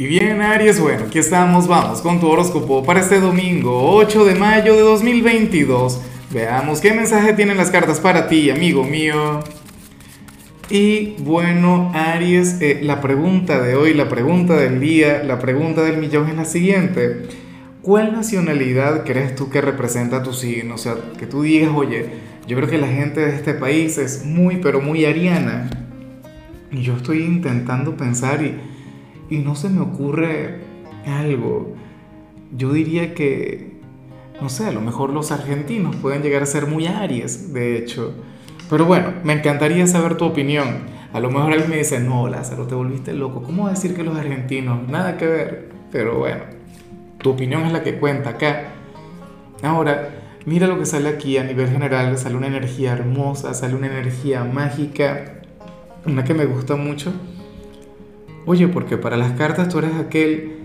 Y bien, Aries, bueno, aquí estamos, vamos con tu horóscopo para este domingo, 8 de mayo de 2022. Veamos qué mensaje tienen las cartas para ti, amigo mío. Y bueno, Aries, eh, la pregunta de hoy, la pregunta del día, la pregunta del millón es la siguiente. ¿Cuál nacionalidad crees tú que representa tu signo? O sea, que tú digas, oye, yo creo que la gente de este país es muy, pero muy ariana. Y yo estoy intentando pensar y y no se me ocurre algo. Yo diría que, no sé, a lo mejor los argentinos pueden llegar a ser muy aries, de hecho. Pero bueno, me encantaría saber tu opinión. A lo mejor alguien me dice, no, Lázaro, te volviste loco. ¿Cómo decir que los argentinos? Nada que ver. Pero bueno, tu opinión es la que cuenta acá. Ahora, mira lo que sale aquí a nivel general. Sale una energía hermosa, sale una energía mágica. Una que me gusta mucho Oye, porque para las cartas tú eres aquel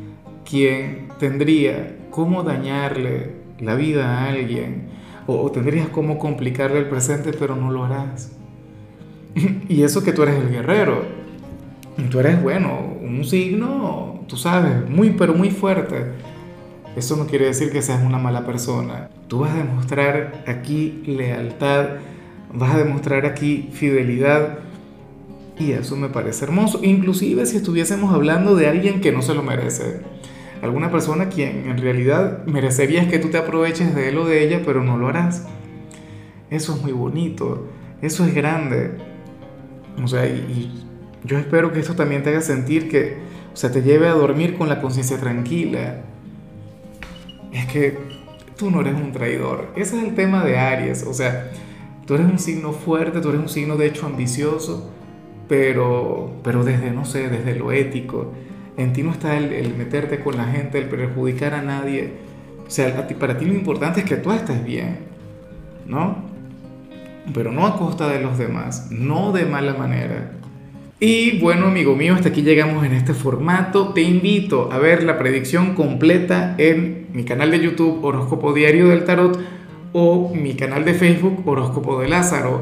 quien tendría cómo dañarle la vida a alguien o, tendrías cómo complicarle el presente, pero no lo harás. y eso que tú eres el guerrero. Tú eres, bueno, un signo, tú sabes, muy, pero muy fuerte. Eso no quiere decir que seas una mala persona. Tú vas a demostrar aquí lealtad, vas a demostrar aquí fidelidad y eso me parece hermoso, inclusive si estuviésemos hablando de alguien que no se lo merece. Alguna persona quien en realidad merecerías que tú te aproveches de él o de ella, pero no lo harás. Eso es muy bonito, eso es grande. O sea, y, yo espero que esto también te haga sentir que, o sea, te lleve a dormir con la conciencia tranquila. Es que tú no eres un traidor. Ese es el tema de Aries. O sea, tú eres un signo fuerte, tú eres un signo de hecho ambicioso pero, pero desde, no sé, desde lo ético. En ti no está el, meterte con la gente, el perjudicar a nadie. O sea, para ti lo importante es que tú estés bien, ¿no? Pero no a costa de los demás, no de mala manera. Y bueno, amigo mío, hasta aquí llegamos en este formato. Te invito a ver la predicción completa en mi canal de YouTube Horóscopo Diario del Tarot o mi canal de Facebook Horóscopo de Lázaro.